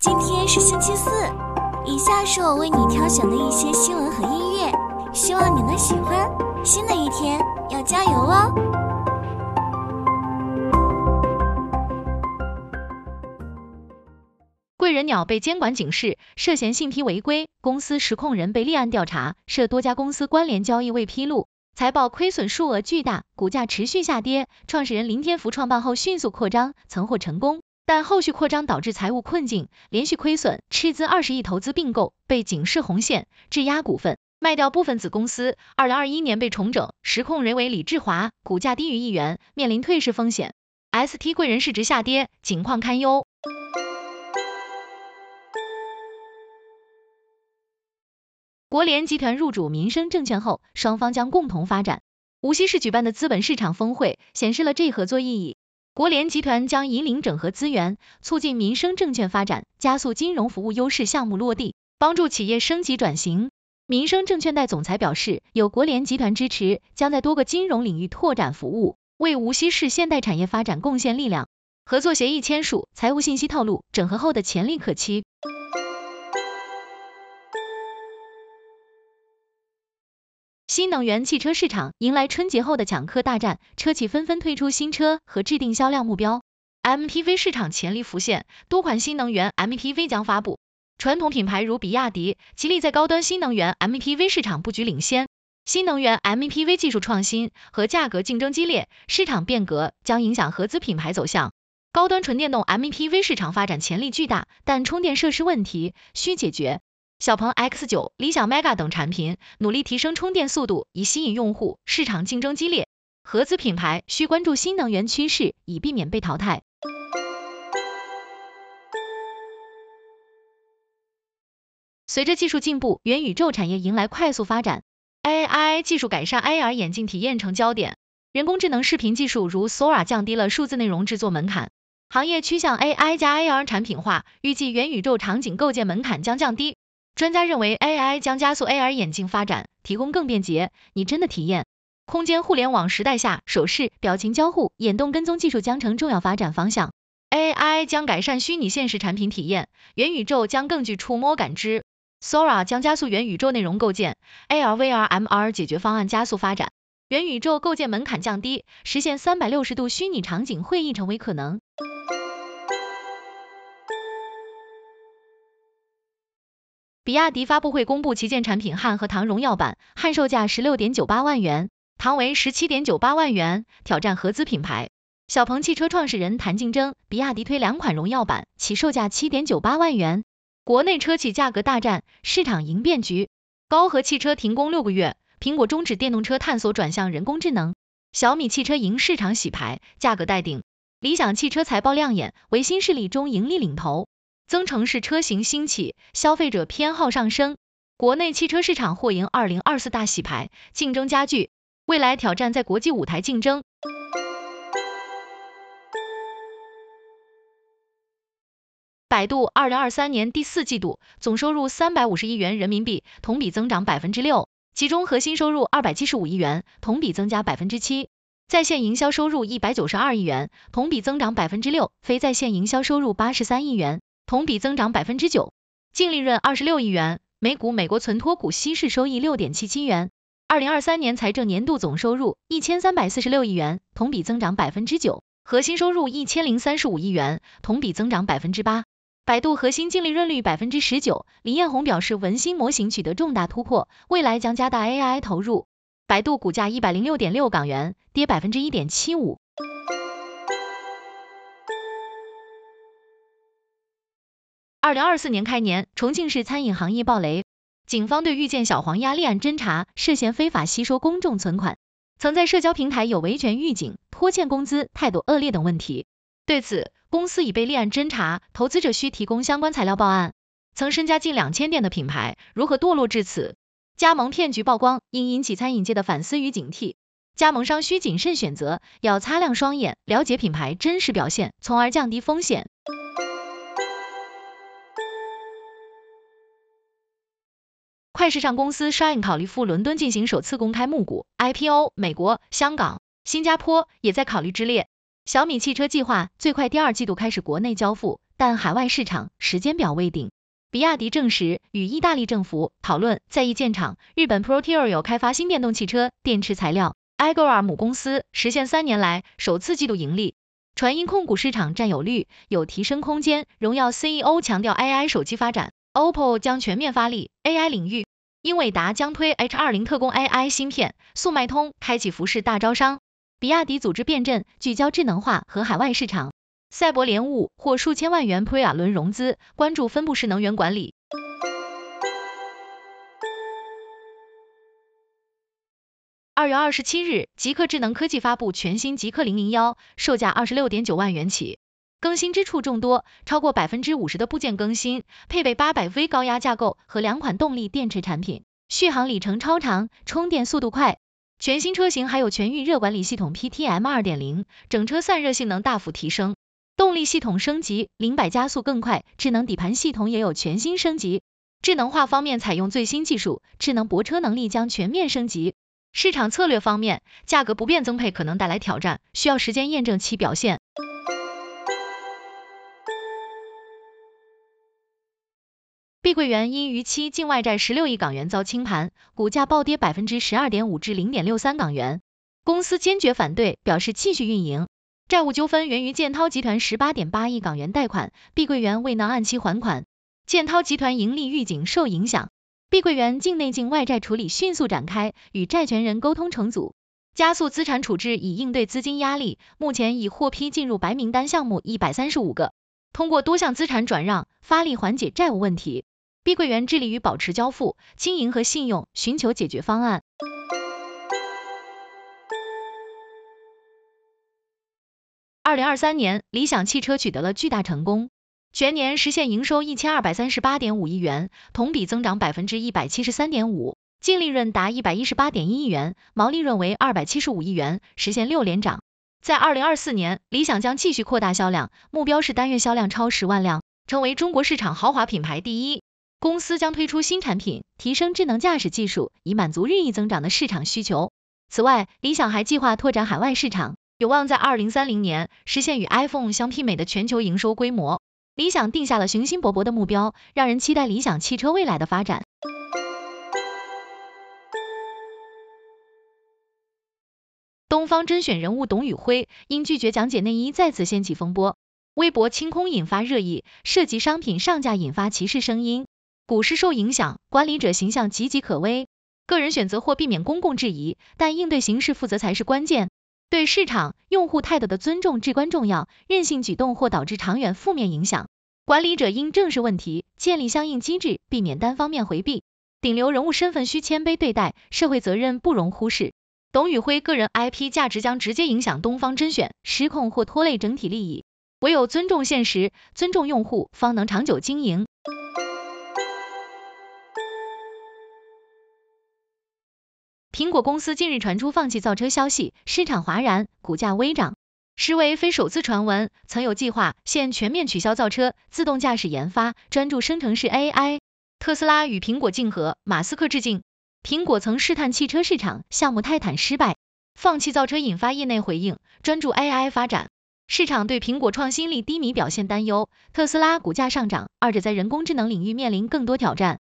今天是星期四，以下是我为你挑选的一些新闻和音乐，希望你能喜欢。新的一天要加油哦！贵人鸟被监管警示，涉嫌信批违规，公司实控人被立案调查，涉多家公司关联交易未披露，财报亏损数额巨大，股价持续下跌。创始人林天福创办后迅速扩张，曾获成功。但后续扩张导致财务困境，连续亏损，斥资二十亿投资并购，被警示红线，质押股份，卖掉部分子公司。二零二一年被重整，实控人为李志华，股价低于一元，面临退市风险。ST 贵人市值下跌，景况堪忧。国联集团入主民生证券后，双方将共同发展。无锡市举办的资本市场峰会显示了这一合作意义。国联集团将引领整合资源，促进民生证券发展，加速金融服务优势项目落地，帮助企业升级转型。民生证券贷总裁表示，有国联集团支持，将在多个金融领域拓展服务，为无锡市现代产业发展贡献力量。合作协议签署，财务信息透露，整合后的潜力可期。新能源汽车市场迎来春节后的抢客大战，车企纷纷推出新车和制定销量目标。MPV 市场潜力浮现，多款新能源 MPV 将发布。传统品牌如比亚迪、吉利在高端新能源 MPV 市场布局领先。新能源 MPV 技术创新和价格竞争激烈，市场变革将影响合资品牌走向。高端纯电动 MPV 市场发展潜力巨大，但充电设施问题需解决。小鹏 X9、理想 Mega 等产品努力提升充电速度，以吸引用户。市场竞争激烈，合资品牌需关注新能源趋势，以避免被淘汰。随着技术进步，元宇宙产业迎来快速发展。AI 技术改善 AR 眼镜体验成焦点，人工智能视频技术如 Sora 降低了数字内容制作门槛，行业趋向 AI 加 AR 产品化，预计元宇宙场景构建门槛将降低。专家认为，AI 将加速 AR 眼镜发展，提供更便捷、拟真的体验。空间互联网时代下，手势、表情交互、眼动跟踪技术将成重要发展方向。AI 将改善虚拟现实产品体验，元宇宙将更具触摸感知。Sora 将加速元宇宙内容构建，AR、VR、MR 解决方案加速发展，元宇宙构建门槛降低，实现三百六十度虚拟场景会议成为可能。比亚迪发布会公布旗舰产品汉和唐荣耀版，汉售价十六点九八万元，唐为十七点九八万元，挑战合资品牌。小鹏汽车创始人谈竞争，比亚迪推两款荣耀版，起售价七点九八万元。国内车企价格大战，市场迎变局。高和汽车停工六个月，苹果终止电动车探索转向人工智能。小米汽车迎市场洗牌，价格待定。理想汽车财报亮眼，为新势力中盈利领头。增程式车型兴起，消费者偏好上升，国内汽车市场或迎二零二四大洗牌，竞争加剧，未来挑战在国际舞台竞争。百度二零二三年第四季度总收入三百五十亿元人民币，同比增长百分之六，其中核心收入二百七十五亿元，同比增加百分之七，在线营销收入一百九十二亿元，同比增长百分之六，非在线营销收入八十三亿元。同比增长百分之九，净利润二十六亿元，每股美国存托股稀释收益六点七七元。二零二三年财政年度总收入一千三百四十六亿元，同比增长百分之九，核心收入一千零三十五亿元，同比增长百分之八。百度核心净利润率百分之十九，李彦宏表示文心模型取得重大突破，未来将加大 AI 投入。百度股价一百零六点六港元，跌百分之一点七五。二零二四年开年，重庆市餐饮行业爆雷，警方对遇见小黄鸭立案侦查，涉嫌非法吸收公众存款，曾在社交平台有维权预警、拖欠工资、态度恶劣等问题。对此，公司已被立案侦查，投资者需提供相关材料报案。曾身家近两千店的品牌，如何堕落至此？加盟骗局曝光，应引起餐饮界的反思与警惕。加盟商需谨慎选择，要擦亮双眼，了解品牌真实表现，从而降低风险。快时尚公司 Shine 考虑赴伦敦进行首次公开募股 IPO，美国、香港、新加坡也在考虑之列。小米汽车计划最快第二季度开始国内交付，但海外市场时间表未定。比亚迪证实与意大利政府讨论在意建厂，日本 Proterra 开发新电动汽车电池材料，Igor 母公司实现三年来首次季度盈利。传音控股市场占有率有提升空间，荣耀 CEO 强调 AI 手机发展，OPPO 将全面发力 AI 领域，英伟达将推 H20 特工 AI 芯片，速卖通开启服饰大招商，比亚迪组织变阵，聚焦智能化和海外市场。赛博联物获数千万元 Pre-A 轮融资，关注分布式能源管理。二月二十七日，极客智能科技发布全新极客零零幺，售价二十六点九万元起，更新之处众多，超过百分之五十的部件更新，配备八百 V 高压架构和两款动力电池产品，续航里程超长，充电速度快。全新车型还有全域热管理系统 PTM 二点零，整车散热性能大幅提升。动力系统升级，零百加速更快，智能底盘系统也有全新升级。智能化方面采用最新技术，智能泊车能力将全面升级。市场策略方面，价格不变增配可能带来挑战，需要时间验证其表现。碧桂园因逾期境外债十六亿港元遭清盘，股价暴跌百分之十二点五至零点六三港元。公司坚决反对，表示继续运营。债务纠纷源于建滔集团十八点八亿港元贷款，碧桂园未能按期还款，建滔集团盈利预警受影响。碧桂园境内境外债处理迅速展开，与债权人沟通重组，加速资产处置以应对资金压力。目前已获批进入白名单项目一百三十五个，通过多项资产转让发力缓解债务问题。碧桂园致力于保持交付、经营和信用，寻求解决方案。二零二三年，理想汽车取得了巨大成功，全年实现营收一千二百三十八点五亿元，同比增长百分之一百七十三点五，净利润达一百一十八点一亿元，毛利润为二百七十五亿元，实现六连涨。在二零二四年，理想将继续扩大销量，目标是单月销量超十万辆，成为中国市场豪华品牌第一。公司将推出新产品，提升智能驾驶技术，以满足日益增长的市场需求。此外，理想还计划拓展海外市场。有望在二零三零年实现与 iPhone 相媲美的全球营收规模。理想定下了雄心勃勃的目标，让人期待理想汽车未来的发展。东方甄选人物董宇辉因拒绝讲解内衣再次掀起风波，微博清空引发热议，涉及商品上架引发歧视声音，股市受影响，管理者形象岌岌可危。个人选择或避免公共质疑，但应对形势负责才是关键。对市场用户态度的尊重至关重要，任性举动或导致长远负面影响。管理者应正视问题，建立相应机制，避免单方面回避。顶流人物身份需谦卑对待，社会责任不容忽视。董宇辉个人 IP 价值将直接影响东方甄选，失控或拖累整体利益。唯有尊重现实，尊重用户，方能长久经营。苹果公司近日传出放弃造车消息，市场哗然，股价微涨。实为非首次传闻，曾有计划现全面取消造车、自动驾驶研发，专注生成式 AI。特斯拉与苹果竞合，马斯克致敬。苹果曾试探汽车市场，项目泰坦失败，放弃造车，引发业内回应，专注 AI 发展。市场对苹果创新力低迷表现担忧，特斯拉股价上涨，二者在人工智能领域面临更多挑战。